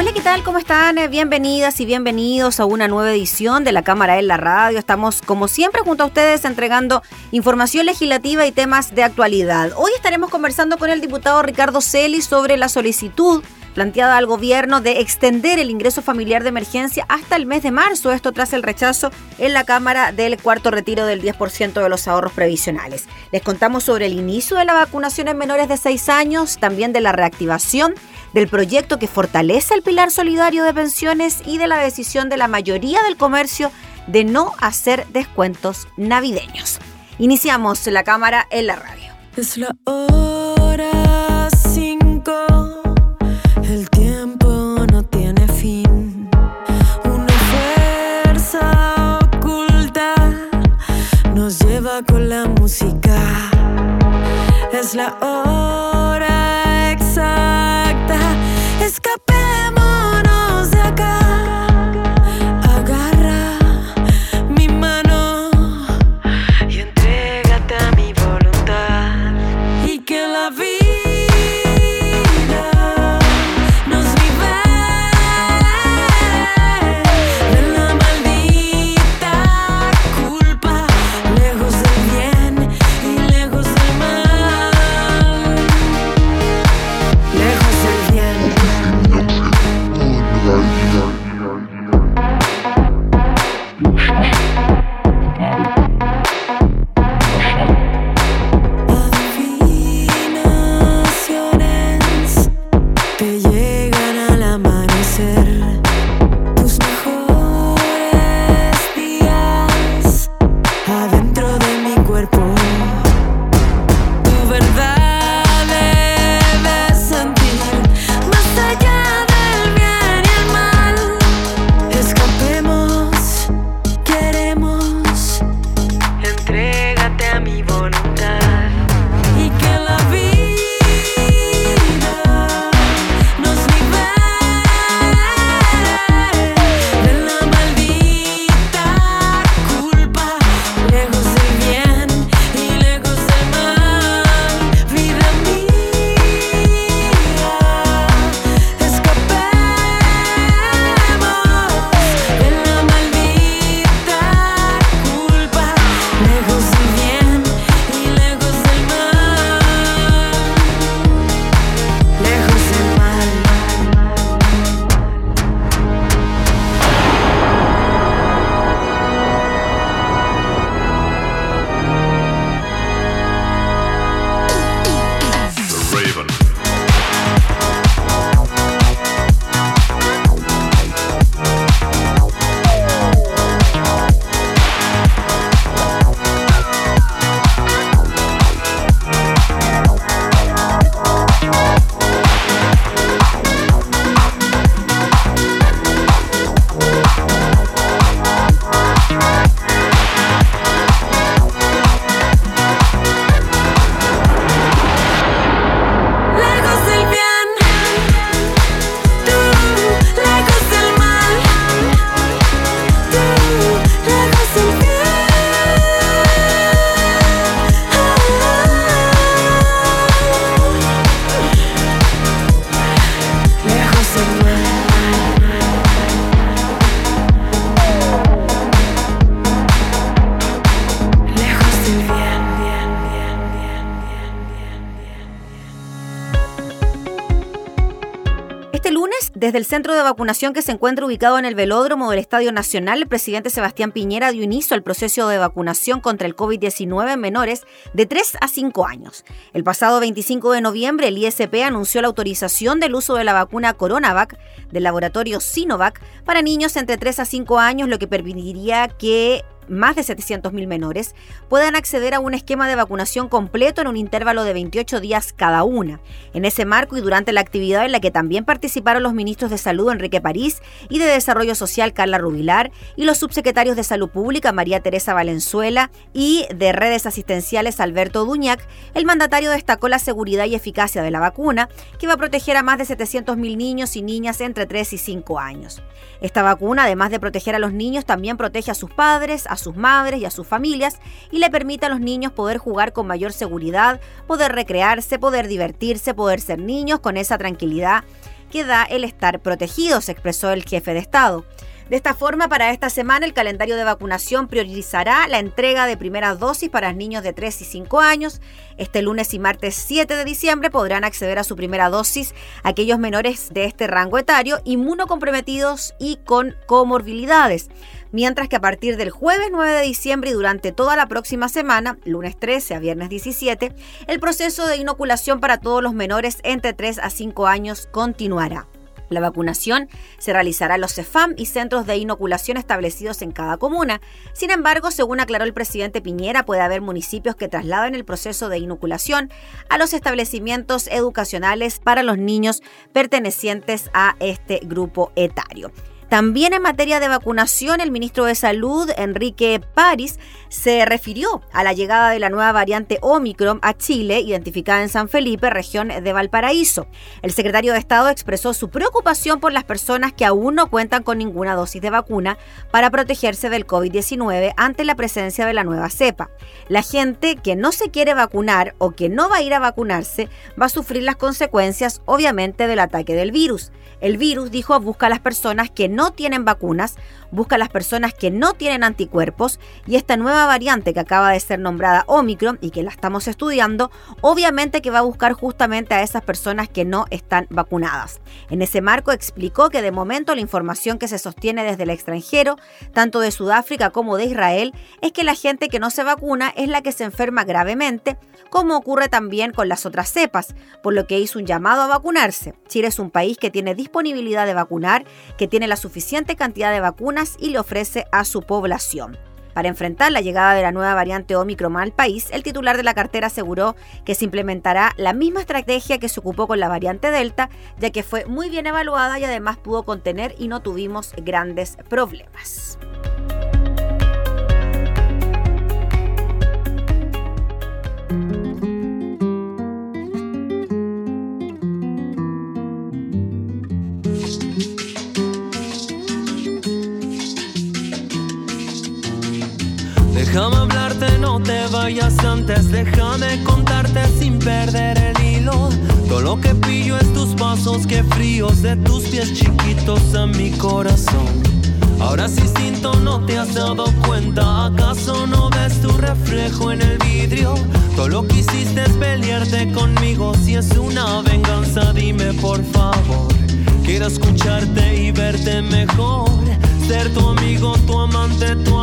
Hola, ¿qué tal? ¿Cómo están? Eh, bienvenidas y bienvenidos a una nueva edición de la Cámara en la Radio. Estamos, como siempre, junto a ustedes entregando información legislativa y temas de actualidad. Hoy estaremos conversando con el diputado Ricardo Celi sobre la solicitud planteada al gobierno de extender el ingreso familiar de emergencia hasta el mes de marzo, esto tras el rechazo en la Cámara del cuarto retiro del 10% de los ahorros previsionales. Les contamos sobre el inicio de la vacunación en menores de 6 años, también de la reactivación del proyecto que fortalece el pilar solidario de pensiones y de la decisión de la mayoría del comercio de no hacer descuentos navideños. Iniciamos la cámara en la radio. Es la hora 5 el tiempo no tiene fin. Una fuerza oculta nos lleva con la música. Es la hora escapar. Desde el centro de vacunación que se encuentra ubicado en el velódromo del Estadio Nacional, el presidente Sebastián Piñera dio inicio al proceso de vacunación contra el COVID-19 en menores de 3 a 5 años. El pasado 25 de noviembre, el ISP anunció la autorización del uso de la vacuna CoronaVac del laboratorio Sinovac para niños entre 3 a 5 años, lo que permitiría que más de 700.000 menores, puedan acceder a un esquema de vacunación completo en un intervalo de 28 días cada una. En ese marco y durante la actividad en la que también participaron los ministros de Salud Enrique París y de Desarrollo Social Carla Rubilar y los subsecretarios de Salud Pública María Teresa Valenzuela y de Redes Asistenciales Alberto Duñac, el mandatario destacó la seguridad y eficacia de la vacuna, que va a proteger a más de 700.000 niños y niñas entre 3 y 5 años. Esta vacuna, además de proteger a los niños, también protege a sus padres, a sus madres y a sus familias y le permite a los niños poder jugar con mayor seguridad, poder recrearse, poder divertirse, poder ser niños con esa tranquilidad que da el estar protegidos, expresó el jefe de Estado. De esta forma, para esta semana el calendario de vacunación priorizará la entrega de primeras dosis para niños de 3 y 5 años. Este lunes y martes 7 de diciembre podrán acceder a su primera dosis aquellos menores de este rango etario inmunocomprometidos y con comorbilidades mientras que a partir del jueves 9 de diciembre y durante toda la próxima semana, lunes 13 a viernes 17, el proceso de inoculación para todos los menores entre 3 a 5 años continuará. La vacunación se realizará en los CEFAM y centros de inoculación establecidos en cada comuna. Sin embargo, según aclaró el presidente Piñera, puede haber municipios que trasladen el proceso de inoculación a los establecimientos educacionales para los niños pertenecientes a este grupo etario. También en materia de vacunación, el ministro de Salud, Enrique París, se refirió a la llegada de la nueva variante Omicron a Chile, identificada en San Felipe, región de Valparaíso. El secretario de Estado expresó su preocupación por las personas que aún no cuentan con ninguna dosis de vacuna para protegerse del COVID-19 ante la presencia de la nueva cepa. La gente que no se quiere vacunar o que no va a ir a vacunarse va a sufrir las consecuencias, obviamente, del ataque del virus. El virus, dijo, busca a las personas que no tienen vacunas, busca a las personas que no tienen anticuerpos y esta nueva variante que acaba de ser nombrada Omicron y que la estamos estudiando, obviamente que va a buscar justamente a esas personas que no están vacunadas. En ese marco explicó que de momento la información que se sostiene desde el extranjero, tanto de Sudáfrica como de Israel, es que la gente que no se vacuna es la que se enferma gravemente, como ocurre también con las otras cepas, por lo que hizo un llamado a vacunarse. Chile es un país que tiene disponibilidad de vacunar, que tiene la suficiente cantidad de vacunas y le ofrece a su población. Para enfrentar la llegada de la nueva variante Omicron al país, el titular de la cartera aseguró que se implementará la misma estrategia que se ocupó con la variante Delta, ya que fue muy bien evaluada y además pudo contener y no tuvimos grandes problemas. Déjame hablarte, no te vayas antes. Déjame contarte sin perder el hilo. Todo lo que pillo es tus pasos, que fríos de tus pies chiquitos a mi corazón. Ahora sí siento, no te has dado cuenta. ¿Acaso no ves tu reflejo en el vidrio? Todo lo que hiciste es pelearte conmigo. Si es una venganza, dime por favor. Quiero escucharte y verte mejor. Ser tu amigo, tu amante, tu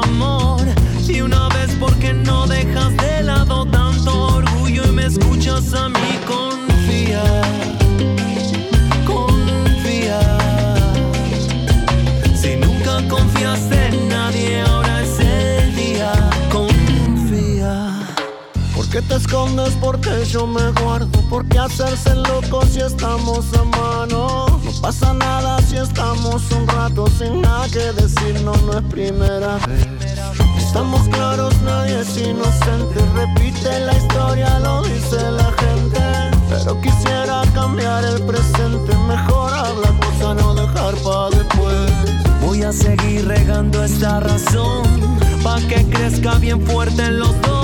escondes? Porque yo me guardo. ¿Por qué hacerse loco si estamos a mano? No pasa nada si estamos un rato sin nada que decir, no, no es primera vez. Estamos claros, nadie es inocente. Repite la historia, lo dice la gente. Pero quisiera cambiar el presente. Mejor habla cosa, no dejar para después. Voy a seguir regando esta razón. Pa' que crezca bien fuerte en los dos.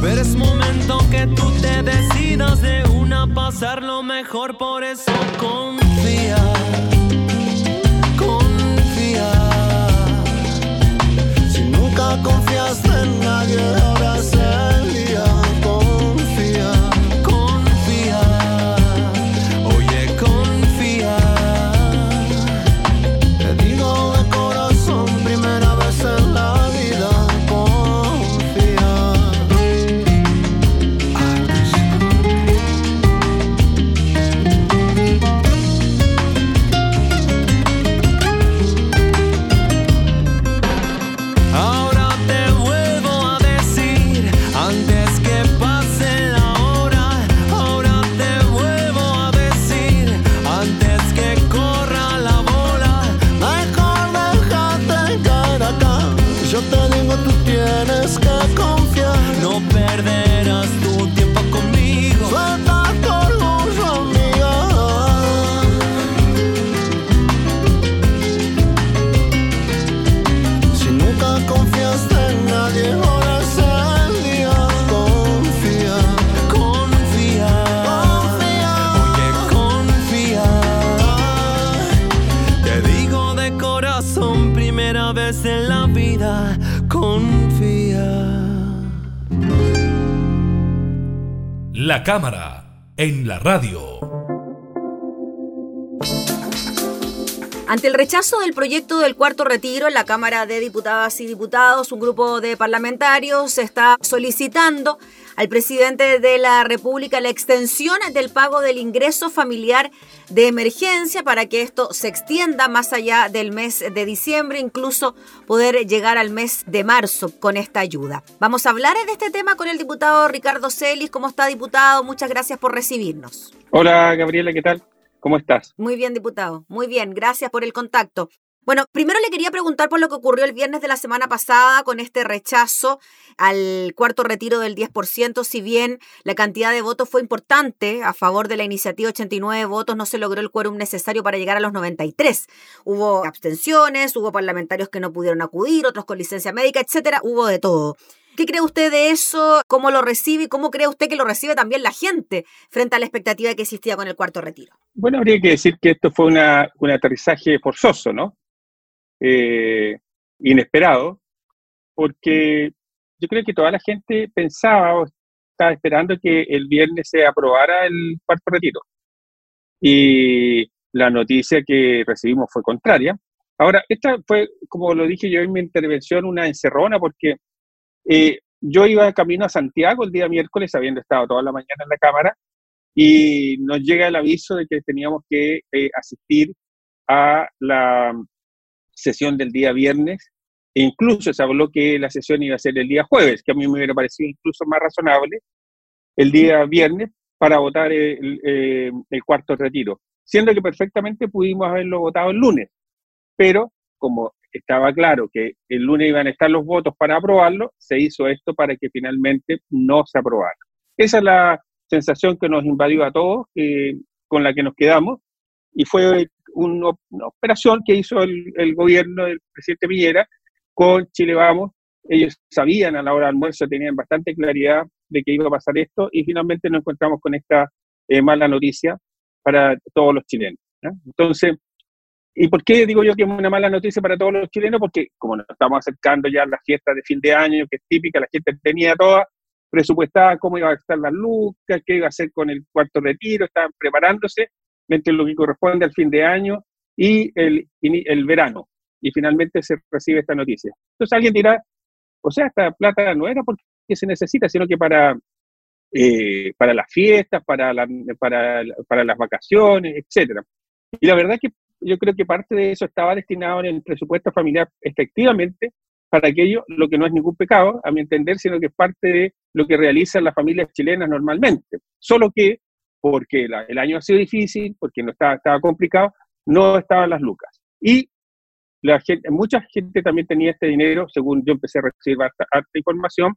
Pero es momento que tú te decidas de una pasar lo mejor. Por eso confía. Confía. Si nunca confiaste en nadie, ahora es el día. Cámara en la radio. Ante el rechazo del proyecto del cuarto retiro en la Cámara de Diputadas y Diputados, un grupo de parlamentarios está solicitando al presidente de la República la extensión del pago del ingreso familiar de emergencia para que esto se extienda más allá del mes de diciembre, incluso poder llegar al mes de marzo con esta ayuda. Vamos a hablar de este tema con el diputado Ricardo Celis. ¿Cómo está, diputado? Muchas gracias por recibirnos. Hola, Gabriela, ¿qué tal? ¿Cómo estás? Muy bien, diputado. Muy bien, gracias por el contacto. Bueno, primero le quería preguntar por lo que ocurrió el viernes de la semana pasada con este rechazo al cuarto retiro del 10%, si bien la cantidad de votos fue importante a favor de la iniciativa, 89 votos, no se logró el quórum necesario para llegar a los 93. Hubo abstenciones, hubo parlamentarios que no pudieron acudir, otros con licencia médica, etcétera, hubo de todo. ¿Qué cree usted de eso? ¿Cómo lo recibe y cómo cree usted que lo recibe también la gente frente a la expectativa que existía con el cuarto retiro? Bueno, habría que decir que esto fue un aterrizaje forzoso, ¿no? Eh, inesperado, porque yo creo que toda la gente pensaba o estaba esperando que el viernes se aprobara el cuarto retiro. Y la noticia que recibimos fue contraria. Ahora, esta fue, como lo dije yo en mi intervención, una encerrona porque eh, yo iba camino a Santiago el día miércoles, habiendo estado toda la mañana en la Cámara, y nos llega el aviso de que teníamos que eh, asistir a la sesión del día viernes, e incluso se habló que la sesión iba a ser el día jueves, que a mí me hubiera parecido incluso más razonable, el día viernes para votar el, eh, el cuarto retiro, siendo que perfectamente pudimos haberlo votado el lunes, pero como estaba claro que el lunes iban a estar los votos para aprobarlo, se hizo esto para que finalmente no se aprobara. Esa es la sensación que nos invadió a todos, eh, con la que nos quedamos, y fue una, operación que hizo el, gobierno del presidente Piñera con Chile Vamos. Ellos sabían a la hora del almuerzo, tenían bastante claridad de que iba a pasar esto, y finalmente nos encontramos con esta eh, mala noticia para todos los chilenos. Entonces, ¿Y por qué digo yo que es una mala noticia para todos los chilenos? Porque como nos estamos acercando ya a las fiestas de fin de año, que es típica, la gente tenía toda presupuestada cómo iba a estar las lucas, qué iba a hacer con el cuarto retiro, estaban preparándose lo que corresponde al fin de año y el, el verano. Y finalmente se recibe esta noticia. Entonces alguien dirá, o sea, esta plata no era porque se necesita, sino que para, eh, para las fiestas, para, para, para las vacaciones, etcétera. Y la verdad es que yo creo que parte de eso estaba destinado en el presupuesto familiar efectivamente para aquello, lo que no es ningún pecado, a mi entender, sino que es parte de lo que realizan las familias chilenas normalmente. Solo que, porque el año ha sido difícil, porque no estaba, complicado, no estaban las lucas. Y mucha gente también tenía este dinero, según yo empecé a recibir harta, información,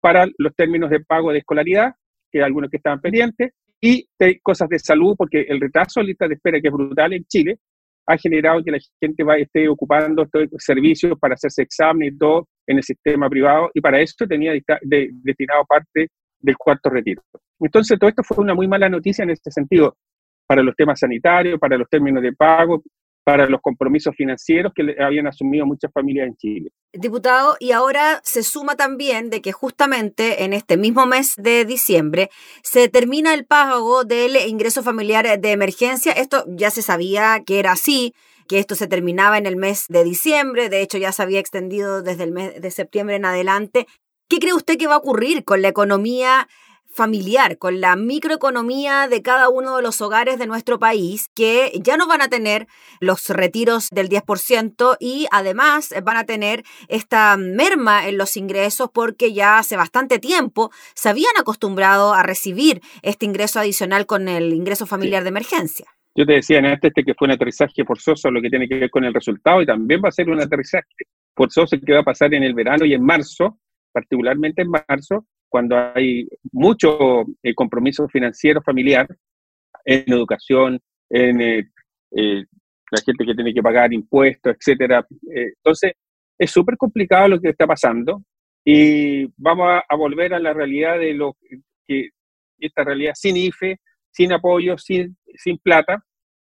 para los términos de pago de escolaridad, que algunos que estaban pendientes, y cosas de salud, porque el retraso de lista de espera, que es brutal en Chile, ha generado que la gente esté ocupando servicios para hacerse exámenes y todo en el sistema privado, y para eso tenía destinado parte del cuarto retiro. Entonces, todo esto fue una muy mala noticia en este sentido, para los temas sanitarios, para los términos de pago, para los compromisos financieros que habían asumido muchas familias en Chile. Diputado, y ahora se suma también de que justamente en este mismo mes de diciembre se termina el pago del ingreso familiar de emergencia. Esto ya se sabía que era así, que esto se terminaba en el mes de diciembre, de hecho ya se había extendido desde el mes de septiembre en adelante. ¿Qué cree usted que va a ocurrir con la economía familiar, con la microeconomía de cada uno de los hogares de nuestro país, que ya no van a tener los retiros del 10% y además van a tener esta merma en los ingresos porque ya hace bastante tiempo se habían acostumbrado a recibir este ingreso adicional con el ingreso familiar de emergencia. Yo te decía antes este que fue un aterrizaje forzoso lo que tiene que ver con el resultado y también va a ser un aterrizaje forzoso que va a pasar en el verano y en marzo, particularmente en marzo, cuando hay mucho eh, compromiso financiero familiar en educación, en eh, eh, la gente que tiene que pagar impuestos, etcétera. entonces, es súper complicado lo que está pasando y vamos a, volver a la realidad de lo que esta realidad sin IFE, sin apoyo, sin, sin plata,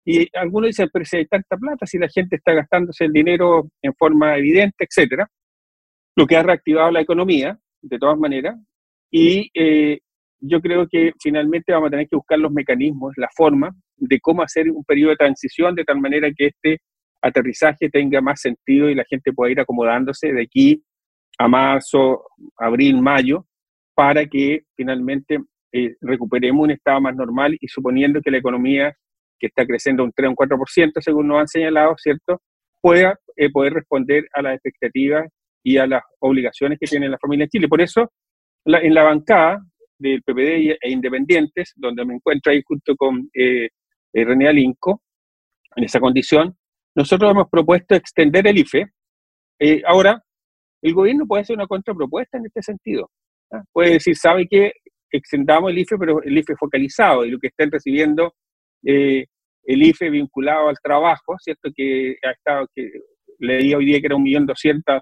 Y algunos dicen, pero si hay tanta plata, si la gente está gastándose el dinero en forma evidente, etcétera, lo que ha reactivado la economía, de todas maneras, y eh, yo creo que finalmente vamos a tener que buscar los mecanismos, la forma de cómo hacer un periodo de transición de tal manera que este aterrizaje tenga más sentido y la gente pueda ir acomodándose de aquí a marzo, abril, mayo, para que finalmente eh, recuperemos un estado más normal y suponiendo que la economía que está creciendo un 3 o un 4%, según nos han señalado, ¿cierto?, pueda eh, poder responder a las expectativas y a las obligaciones que tiene la familia en Chile. Por eso, en la bancada del PPD e Independientes, donde me encuentro ahí junto con eh, eh, René Alinco, en esa condición, nosotros hemos propuesto extender el IFE. Eh, ahora, el gobierno puede hacer una contrapropuesta en este sentido. ¿ah? Puede decir, ¿sabe qué? Extendamos el IFE, pero el IFE focalizado y lo que estén recibiendo el IFE vinculado al trabajo, ¿cierto? Que ha estado, que leí hoy día que era un millón doscientos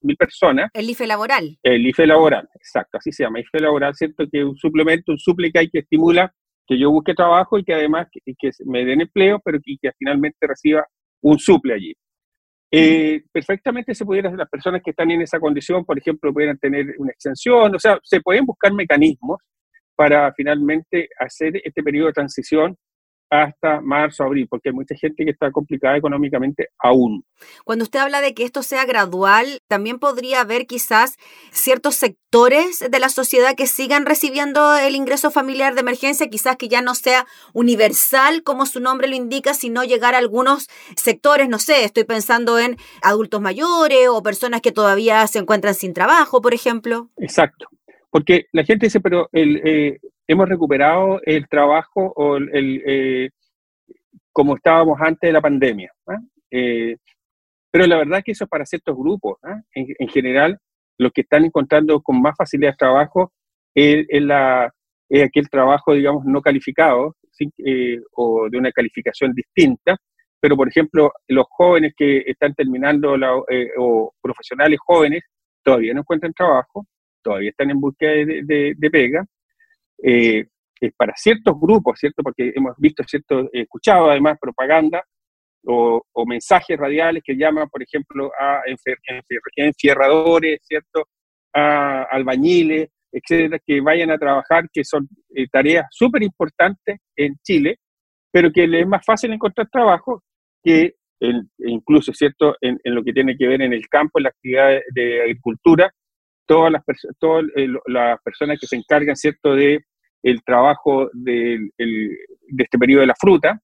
mil personas. El IFE laboral. El IFE laboral, exacto, así se llama, IFE laboral, ¿cierto? Que es un suplemento, un suple que hay que estimula que yo busque trabajo y que además que, que me den empleo, pero que, que, finalmente reciba un suple allí. Eh, perfectamente se pudieran, las personas que están en esa condición, por ejemplo, pudieran tener una extensión, o sea, se pueden buscar mecanismos para finalmente hacer este periodo de transición hasta marzo, abril, porque hay mucha gente que está complicada económicamente aún. Cuando usted habla de que esto sea gradual, también podría haber quizás ciertos sectores de la sociedad que sigan recibiendo el ingreso familiar de emergencia, quizás que ya no sea universal como su nombre lo indica, sino llegar a algunos sectores, no sé, estoy pensando en adultos mayores o personas que todavía se encuentran sin trabajo, por ejemplo. Exacto. Porque la gente dice, pero el, eh, hemos recuperado el trabajo o el, eh, como estábamos antes de la pandemia. ¿ah? Eh, pero la verdad que eso es para ciertos grupos. ¿ah? En, general, los que están encontrando con más facilidad trabajo es, la, aquel trabajo, digamos, no calificado eh, o de una calificación distinta. Pero, por ejemplo, los jóvenes que están terminando o profesionales jóvenes todavía no encuentran trabajo, todavía están en búsqueda de pega eh, para ciertos grupos, ¿cierto? Porque hemos visto, ¿cierto? escuchado además propaganda o, mensajes radiales que llaman, por ejemplo, a enfierradores, ¿cierto? A albañiles, etcétera, que vayan a trabajar, que son eh, tareas súper importantes en Chile, pero que les es más fácil encontrar trabajo que incluso, ¿cierto?, en, lo que tiene que ver en el campo, en la actividad de agricultura, todas las, todas eh, las personas que se encargan, ¿cierto?, de el trabajo de, de este periodo de la fruta.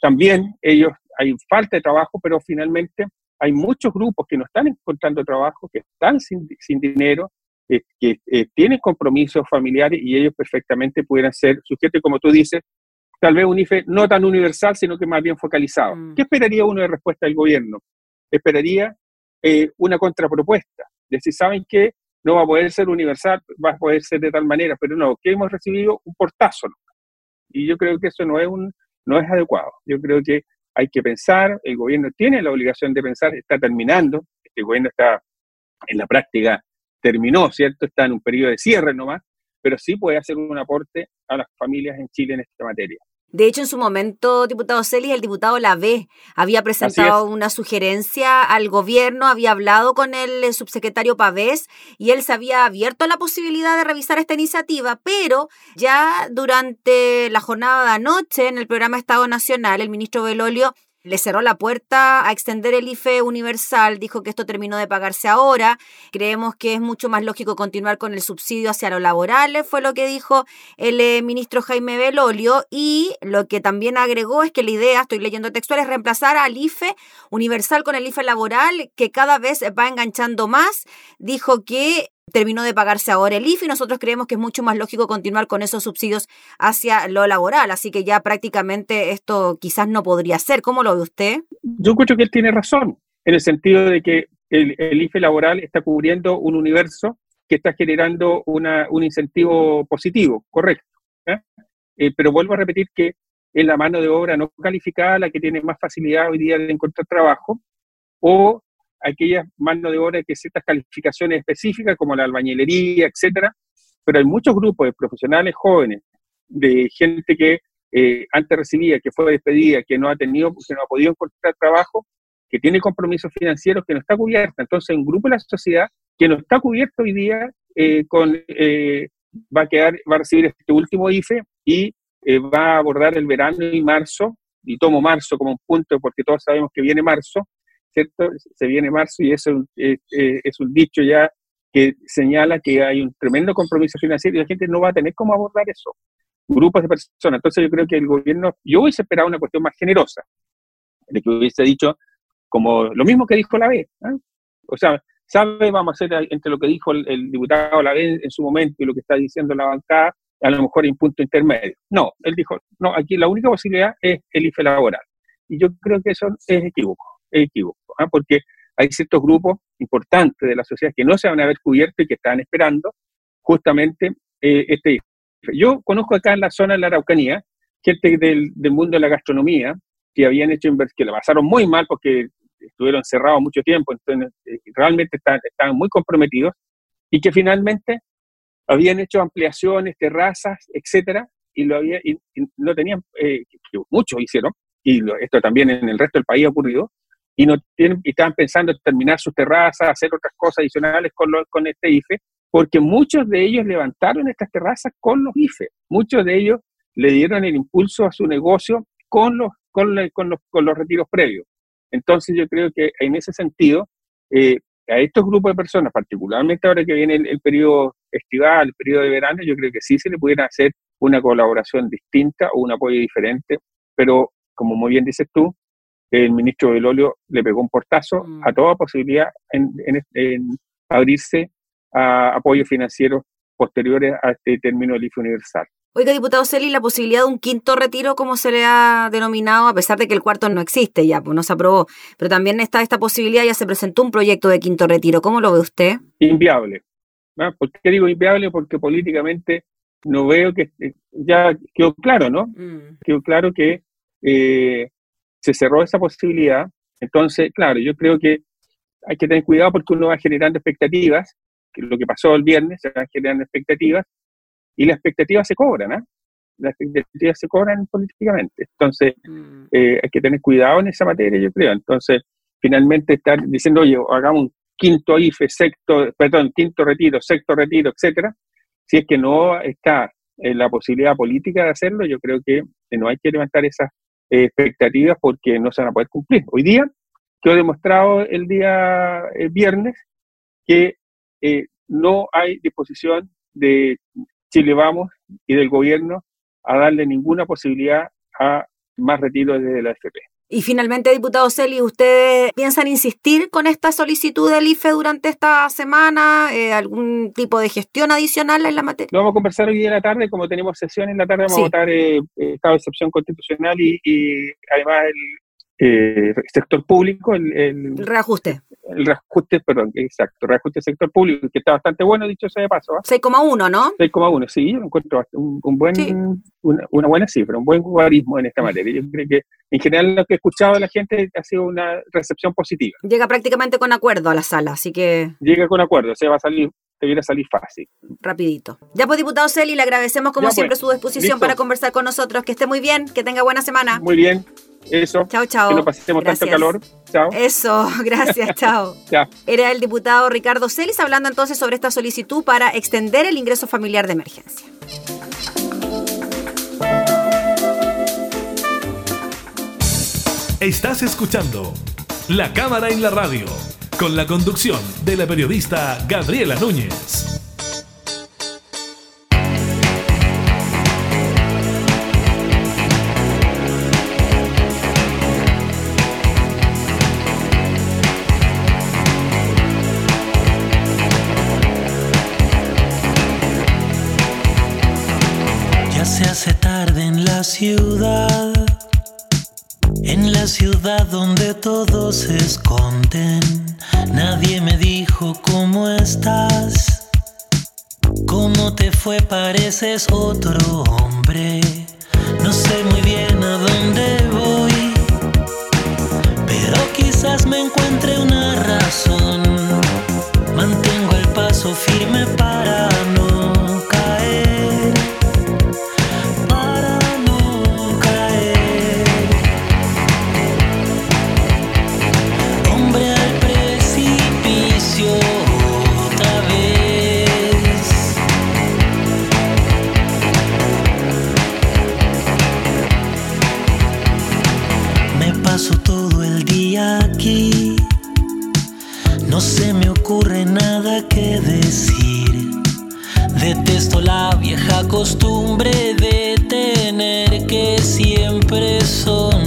También ellos, hay falta de trabajo, pero finalmente hay muchos grupos que no están encontrando trabajo, que están sin, sin dinero, eh, que eh, tienen compromisos familiares y ellos perfectamente pudieran ser sujetos, como tú dices, tal vez un IFE no tan universal, sino que más bien focalizado. Mm. ¿Qué esperaría uno de respuesta del gobierno? Esperaría una contrapropuesta decir, ¿saben qué? No va a poder ser universal, va a poder ser de tal manera, pero no, que hemos recibido un portazo. Y yo creo que eso no es, un, no es adecuado. Yo creo que hay que pensar, el gobierno tiene la obligación de pensar, está terminando, el gobierno está en la práctica, terminó, ¿cierto? Está en un periodo de cierre nomás, pero sí puede hacer un aporte a las familias en Chile en esta materia. De hecho, en su momento, diputado Celis, el diputado Lavé había presentado una sugerencia al gobierno, había hablado con el eh, subsecretario Pavés y él se había abierto a la posibilidad de revisar esta iniciativa, pero ya durante la jornada de anoche en el programa Estado Nacional, el ministro Belolio le cerró la puerta a extender el IFE universal, dijo que esto terminó de pagarse ahora, creemos que es mucho más lógico continuar con el subsidio hacia los laborales, fue lo que dijo el eh, ministro Jaime Belolio, y lo que también agregó es que la idea, estoy leyendo textual, es reemplazar al IFE universal con el IFE laboral, que cada vez va enganchando más, dijo que terminó de pagarse ahora el IFE y nosotros creemos que es mucho más lógico continuar con esos subsidios hacia lo laboral, así que ya prácticamente esto quizás no podría ser. ¿Cómo lo ve usted? Yo creo que él tiene razón, en el sentido de que el, IFE laboral está cubriendo un universo que está generando un incentivo positivo, correcto. ¿eh? Eh, pero vuelvo a repetir que es la mano de obra no calificada la que tiene más facilidad hoy día de encontrar trabajo, o aquellas manos de obra que ciertas calificaciones específicas, como la albañilería, etcétera, pero hay muchos grupos de profesionales jóvenes, de gente que eh, antes recibía, que fue despedida, que no ha tenido, que no ha podido encontrar trabajo, que tiene compromisos financieros, que no está cubierta. Entonces, un grupo de la sociedad que no está cubierto hoy día eh, con, eh, va a quedar, va a recibir este último IFE y va a abordar el verano y marzo, y tomo marzo como un punto porque todos sabemos que viene marzo, ¿cierto? Se viene marzo y eso es un dicho ya que señala que hay un tremendo compromiso financiero y la gente no va a tener cómo abordar eso. Grupos de personas. Entonces yo creo que el gobierno, yo hubiese esperado una cuestión más generosa, de que hubiese dicho como lo mismo que dijo la B. ¿ah? O sea, sabe, vamos a hacer entre lo que dijo el, diputado la B en su momento y lo que está diciendo la bancada, a lo mejor un punto intermedio. No, él dijo, no, aquí la única posibilidad es el IFE laboral. Y yo creo que eso es equívoco, es equívoco, ¿ah? porque hay ciertos grupos importantes de la sociedad que no se van a ver cubiertos y que están esperando justamente eh, este Yo conozco acá en la zona de la Araucanía gente del, mundo de la gastronomía que habían hecho que la pasaron muy mal porque estuvieron cerrados mucho tiempo, entonces eh, realmente estaban, muy comprometidos y que finalmente habían hecho ampliaciones, terrazas, etcétera, y, lo había, y, no tenían, eh, muchos hicieron, y esto también en el resto del país ha ocurrido, y, no tienen, y estaban pensando en terminar sus terrazas, hacer otras cosas adicionales con, con este IFE, porque muchos de ellos levantaron estas terrazas con los IFE, muchos de ellos le dieron el impulso a su negocio con los, con, con los, con los retiros previos. Entonces yo creo que en ese sentido, eh, a estos grupos de personas, particularmente ahora que viene el, periodo estival, el periodo de verano, yo creo que sí se le pudiera hacer una colaboración distinta o un apoyo diferente, pero como muy bien dices tú, el ministro del óleo le pegó un portazo mm. a toda posibilidad en, abrirse a apoyos financieros posteriores a este término del IFE universal. Oiga, diputado Celi, la posibilidad de un quinto retiro, como se le ha denominado, a pesar de que el cuarto no existe ya, pues no se aprobó, pero también está esta posibilidad, ya se presentó un proyecto de quinto retiro. ¿Cómo lo ve usted? Inviable. ¿Por qué digo inviable? Porque políticamente no veo que eh, ya quedó claro, ¿no? Mm. Quedó claro que eh, se cerró esa posibilidad. Entonces, claro, yo creo que hay que tener cuidado porque uno va generando expectativas, que lo que pasó el viernes, se van generando expectativas, y las expectativas se cobran, ¿ah? Las expectativas se cobran políticamente. Entonces, mm. eh, hay que tener cuidado en esa materia, yo creo. Entonces, finalmente estar diciendo, oye, hagamos un quinto IFE, sexto, perdón, quinto retiro, sexto retiro, etcétera, si es que no está en la posibilidad política de hacerlo, yo creo que no hay que levantar esas expectativas porque no se van a poder cumplir. Hoy día quedó demostrado el día viernes que eh, no hay disposición de Chile Vamos y del gobierno a darle ninguna posibilidad a más retiro desde la FP. Y finalmente, diputado Celi, ¿ustedes piensan insistir con esta solicitud del IFE durante esta semana? Eh, ¿Algún tipo de gestión adicional en la materia? Lo vamos a conversar hoy día en la tarde, como tenemos sesión en la tarde, vamos a votar eh, estado de excepción constitucional y, y además el, eh, sector público, el, el, reajuste. El reajuste, perdón, exacto, reajuste sector público, que está bastante bueno, dicho sea de paso. 6,1, ¿ah? ¿no? 6,1, sí, yo encuentro un, buen, una, buena cifra, un buen guarismo en esta materia. Yo creo que en general lo que he escuchado de la gente ha sido una recepción positiva. Llega prácticamente con acuerdo a la sala, así que... Llega con acuerdo, o sea, va a salir debiera salir fácil. Rapidito. Ya pues, diputado Celi, le agradecemos como siempre pues, su disposición para conversar con nosotros. Que esté muy bien, que tenga buena semana. Muy bien. Eso. Chao, chao. Que no pasemos tanto calor. Chao. Eso, gracias, chao. Era el diputado Ricardo Celis hablando entonces sobre esta solicitud para extender el ingreso familiar de emergencia. Estás escuchando La Cámara en la Radio, con la conducción de la periodista Gabriela Núñez. Ciudad, en la ciudad donde todos se esconden. Nadie me dijo cómo estás, cómo te fue, pareces otro hombre. No sé muy bien a dónde voy, pero quizás me encuentre una razón. Mantengo el paso firme para la vieja costumbre de tener que siempre sonreír.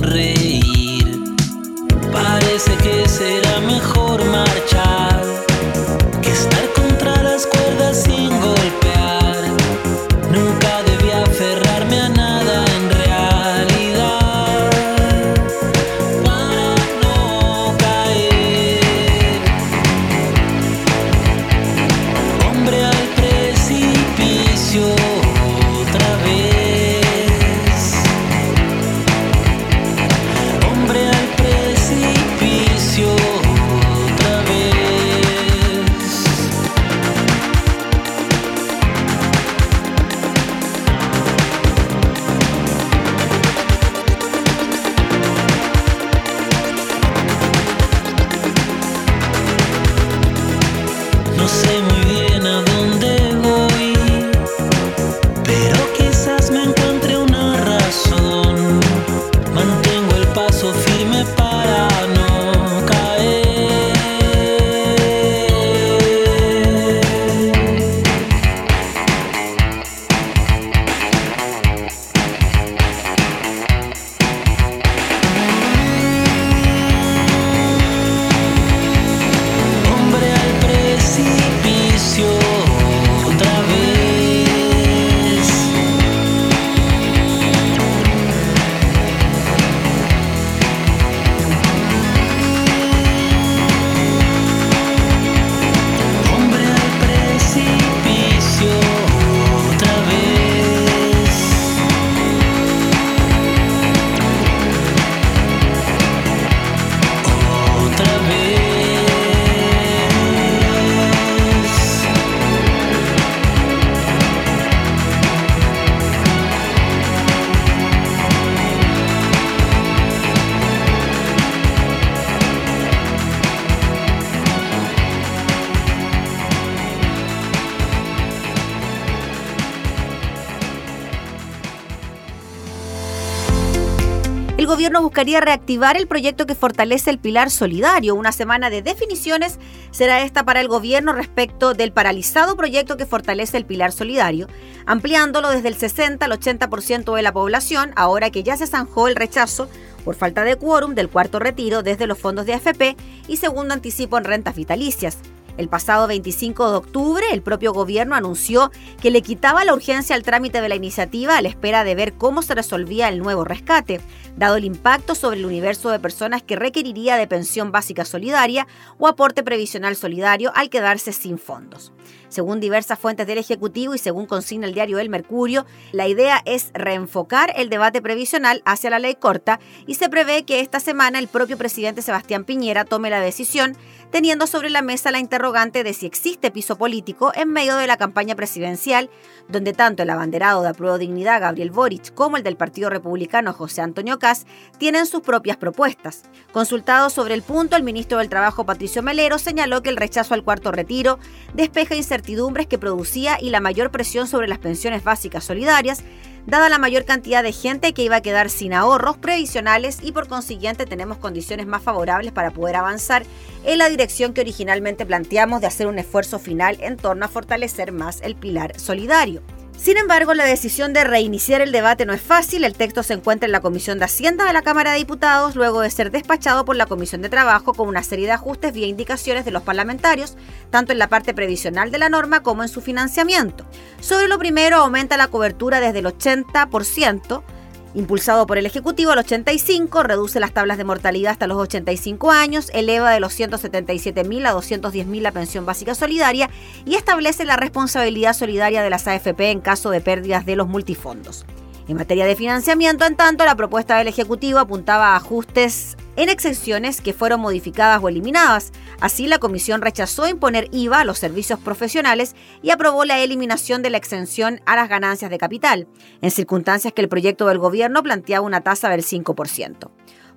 Buscaría reactivar el proyecto que fortalece el pilar solidario. Una semana de definiciones será esta para el gobierno respecto del paralizado proyecto que fortalece el pilar solidario, ampliándolo desde el 60 al 80% de la población, ahora que ya se zanjó el rechazo por falta de quórum del cuarto retiro desde los fondos de AFP y segundo anticipo en rentas vitalicias. El pasado 25 de octubre, el propio gobierno anunció que le quitaba la urgencia al trámite de la iniciativa a la espera de ver cómo se resolvía el nuevo rescate, dado el impacto sobre el universo de personas que requeriría de pensión básica solidaria o aporte previsional solidario al quedarse sin fondos. Según diversas fuentes del Ejecutivo y según consigna el diario El Mercurio, la idea es reenfocar el debate previsional hacia la ley corta y se prevé que esta semana el propio presidente Sebastián Piñera tome la decisión, teniendo sobre la mesa la interrogante de si existe piso político en medio de la campaña presidencial, donde tanto el abanderado de Apruebo Dignidad Gabriel Boric como el del Partido Republicano José Antonio Caz tienen sus propias propuestas. Consultado sobre el punto, el ministro del Trabajo Patricio Melero señaló que el rechazo al cuarto retiro despeja incertidumbres que producía y la mayor presión sobre las pensiones básicas solidarias, dada la mayor cantidad de gente que iba a quedar sin ahorros previsionales y por consiguiente tenemos condiciones más favorables para poder avanzar en la dirección que originalmente planteamos de hacer un esfuerzo final en torno a fortalecer más el pilar solidario. Sin embargo, la decisión de reiniciar el debate no es fácil. El texto se encuentra en la Comisión de Hacienda de la Cámara de Diputados luego de ser despachado por la Comisión de Trabajo con una serie de ajustes vía indicaciones de los parlamentarios, tanto en la parte previsional de la norma como en su financiamiento. Sobre lo primero, aumenta la cobertura desde el 80%. Impulsado por el Ejecutivo al 85, reduce las tablas de mortalidad hasta los 85 años, eleva de los 177.000 a 210.000 la pensión básica solidaria y establece la responsabilidad solidaria de las AFP en caso de pérdidas de los multifondos. En materia de financiamiento, en tanto, la propuesta del Ejecutivo apuntaba a ajustes en exenciones que fueron modificadas o eliminadas. Así, la Comisión rechazó imponer IVA a los servicios profesionales y aprobó la eliminación de la exención a las ganancias de capital, en circunstancias que el proyecto del gobierno planteaba una tasa del 5%.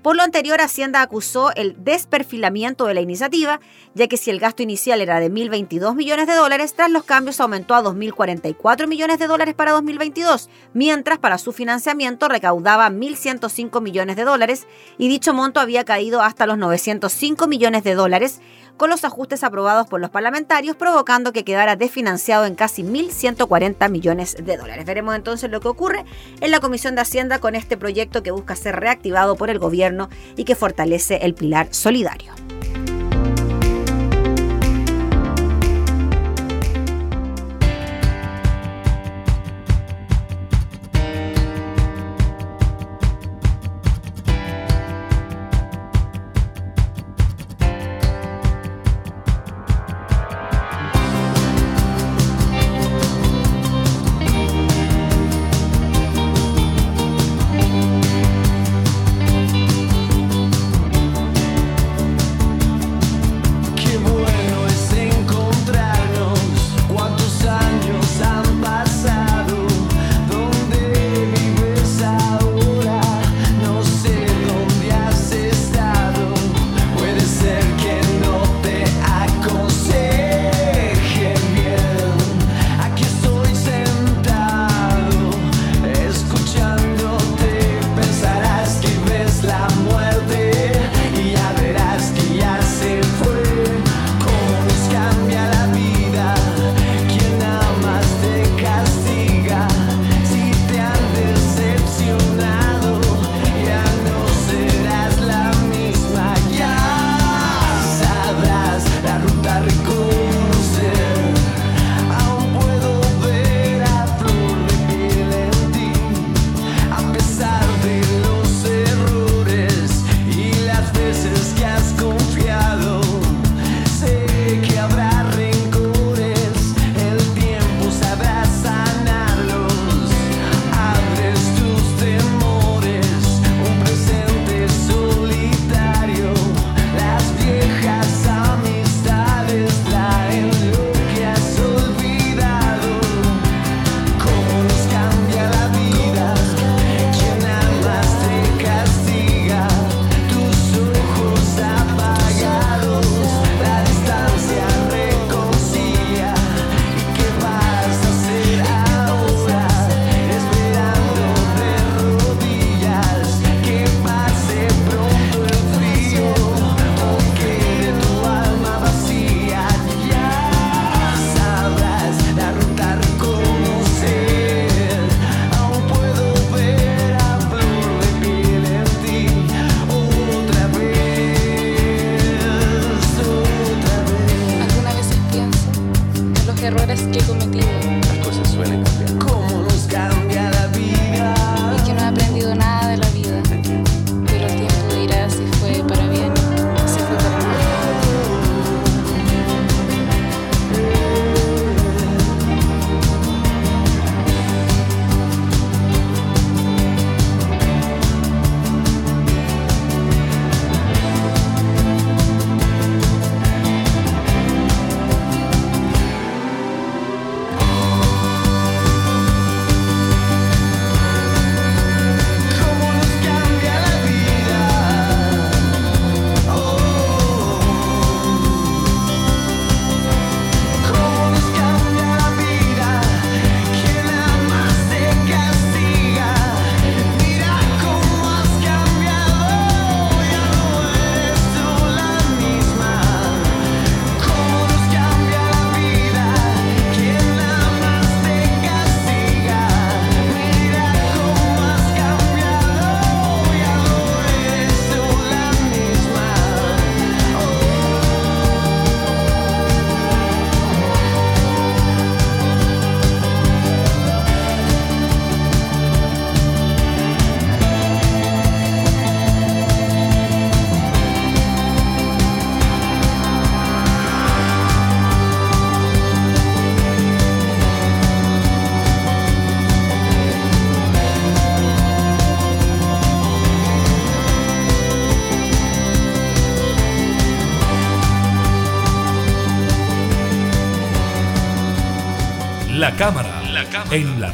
Por lo anterior, Hacienda acusó el desperfilamiento de la iniciativa, ya que si el gasto inicial era de 1.022 millones de dólares, tras los cambios aumentó a 2.044 millones de dólares para 2022, mientras para su financiamiento recaudaba 1.105 millones de dólares y dicho monto había caído hasta los 905 millones de dólares, con los ajustes aprobados por los parlamentarios, provocando que quedara desfinanciado en casi 1.140 millones de dólares. Veremos entonces lo que ocurre en la Comisión de Hacienda con este proyecto que busca ser reactivado por el gobierno y que fortalece el pilar solidario.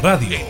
Radio.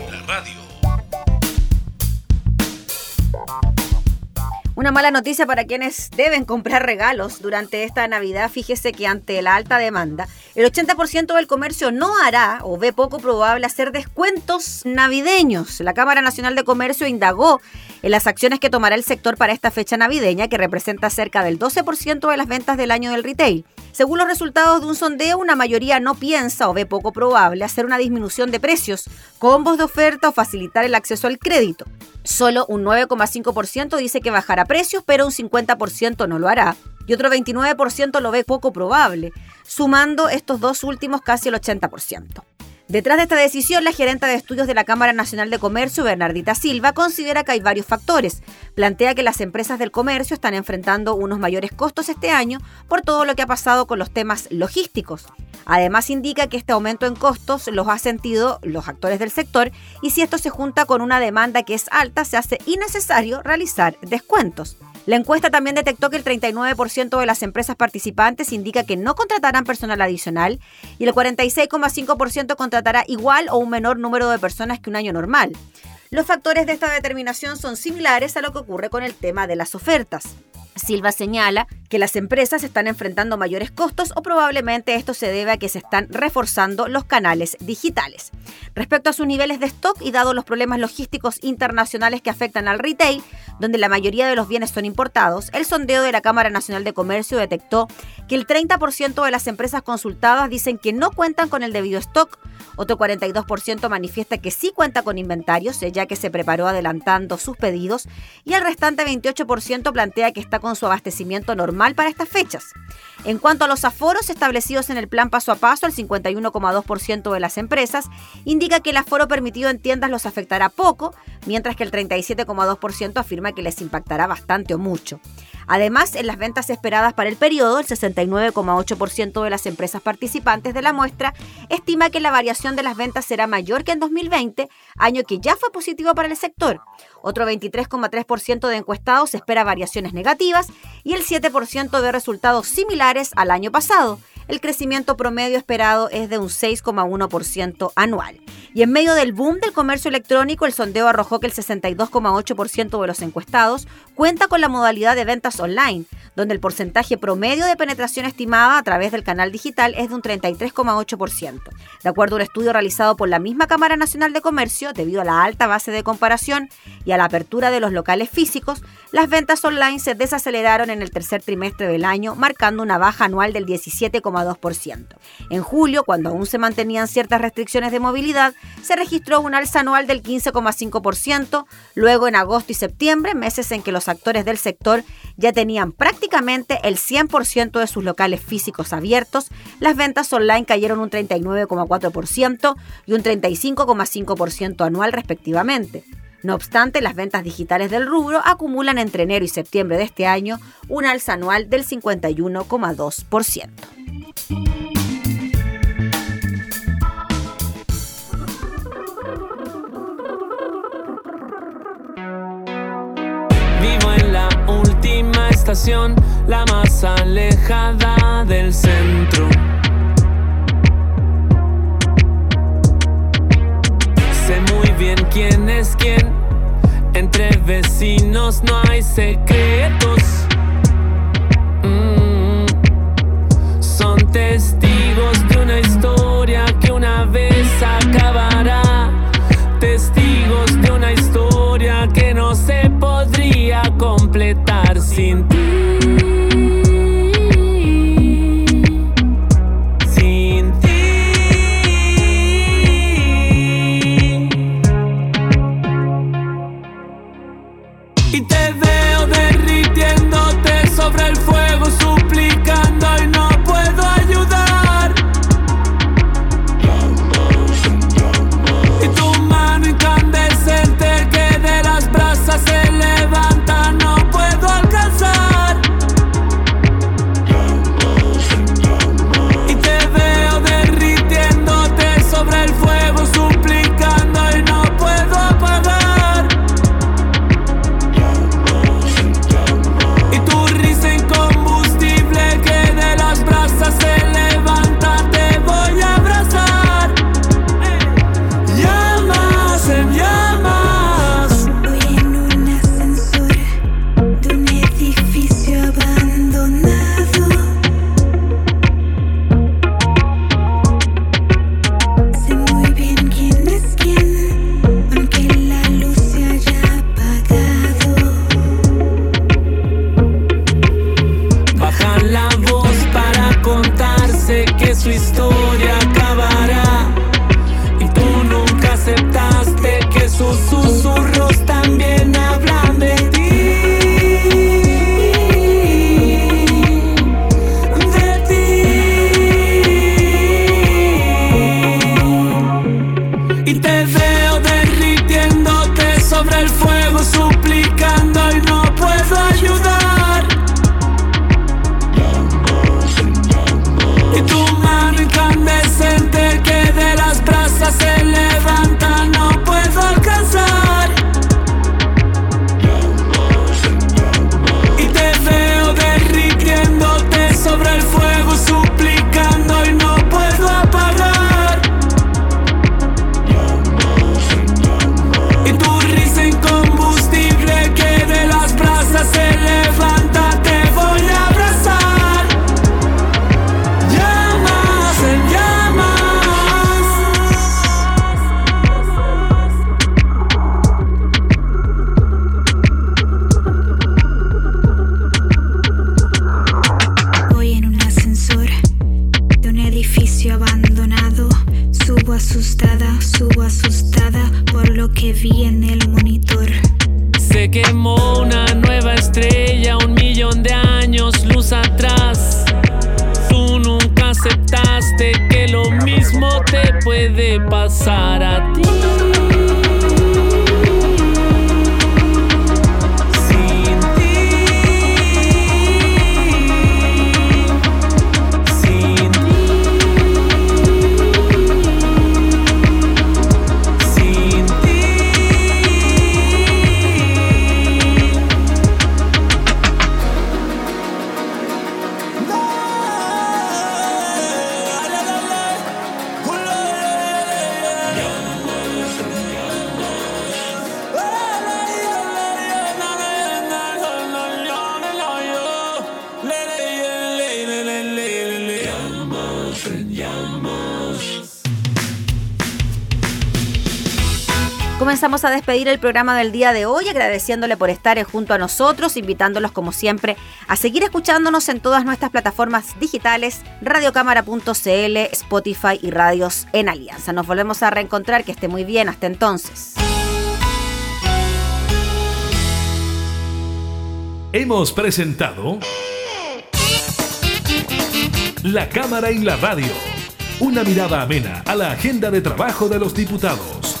Noticia para quienes deben comprar regalos durante esta Navidad. Fíjese que ante la alta demanda, el 80% del comercio no hará o ve poco probable hacer descuentos navideños. La Cámara Nacional de Comercio indagó en las acciones que tomará el sector para esta fecha navideña, que representa cerca del 12% de las ventas del año del retail. Según los resultados de un sondeo, una mayoría no piensa o ve poco probable hacer una disminución de precios, combos de oferta o facilitar el acceso al crédito. Solo un 9,5% dice que bajará precios, pero un 50% no lo hará. Y otro 29% lo ve poco probable, sumando estos dos últimos casi el 80%. Detrás de esta decisión, la gerenta de estudios de la Cámara Nacional de Comercio, Bernardita Silva, considera que hay varios factores. Plantea que las empresas del comercio están enfrentando unos mayores costos este año por todo lo que ha pasado con los temas logísticos. Además, indica que este aumento en costos los ha sentido los actores del sector y si esto se junta con una demanda que es alta, se hace innecesario realizar descuentos. La encuesta también detectó que el 39% de las empresas participantes indica que no contratarán personal adicional y el 46,5% contratará igual o un menor número de personas que un año normal. Los factores de esta determinación son similares a lo que ocurre con el tema de las ofertas. Silva señala que las empresas están enfrentando mayores costos o probablemente esto se debe a que se están reforzando los canales digitales. Respecto a sus niveles de stock y dado los problemas logísticos internacionales que afectan al retail, donde la mayoría de los bienes son importados, el sondeo de la Cámara Nacional de Comercio detectó que el 30% de las empresas consultadas dicen que no cuentan con el debido stock, otro 42% manifiesta que sí cuenta con inventarios, ya que se preparó adelantando sus pedidos, y el restante 28% plantea que está con su abastecimiento normal para estas fechas. En cuanto a los aforos establecidos en el plan paso a paso, el 51,2% de las empresas indica que el aforo permitido en tiendas los afectará poco, mientras que el 37,2% afirma que les impactará bastante o mucho. Además, en las ventas esperadas para el periodo, el 69,8% de las empresas participantes de la muestra estima que la variación de las ventas será mayor que en 2020, año que ya fue positivo para el sector. Otro 23,3% de encuestados espera variaciones negativas y el 7% de resultados similares al año pasado. El crecimiento promedio esperado es de un 6,1% anual. Y en medio del boom del comercio electrónico, el sondeo arrojó que el 62,8% de los encuestados cuenta con la modalidad de ventas online, donde el porcentaje promedio de penetración estimada a través del canal digital es de un 33,8%. De acuerdo a un estudio realizado por la misma Cámara Nacional de Comercio, debido a la alta base de comparación y a la apertura de los locales físicos, las ventas online se desaceleraron en el tercer trimestre del año, marcando una baja anual del 17,2%. En julio, cuando aún se mantenían ciertas restricciones de movilidad, se registró un alza anual del 15,5%, luego en agosto y septiembre, meses en que los actores del sector ya tenían prácticamente el 100% de sus locales físicos abiertos, las ventas online cayeron un 39,4% y un 35,5% anual respectivamente. No obstante, las ventas digitales del rubro acumulan entre enero y septiembre de este año un alza anual del 51,2%. Estación, la más alejada del centro. Sé muy bien quién es quién, entre vecinos no hay secretos. Mm. Son testigos de una historia que una vez acabará. Testigos de una historia que no se podría completar sin Comenzamos a despedir el programa del día de hoy, agradeciéndole por estar junto a nosotros, invitándolos como siempre a seguir escuchándonos en todas nuestras plataformas digitales, radiocámara.cl, Spotify y radios en Alianza. Nos volvemos a reencontrar, que esté muy bien, hasta entonces. Hemos presentado La Cámara y la Radio, una mirada amena a la agenda de trabajo de los diputados.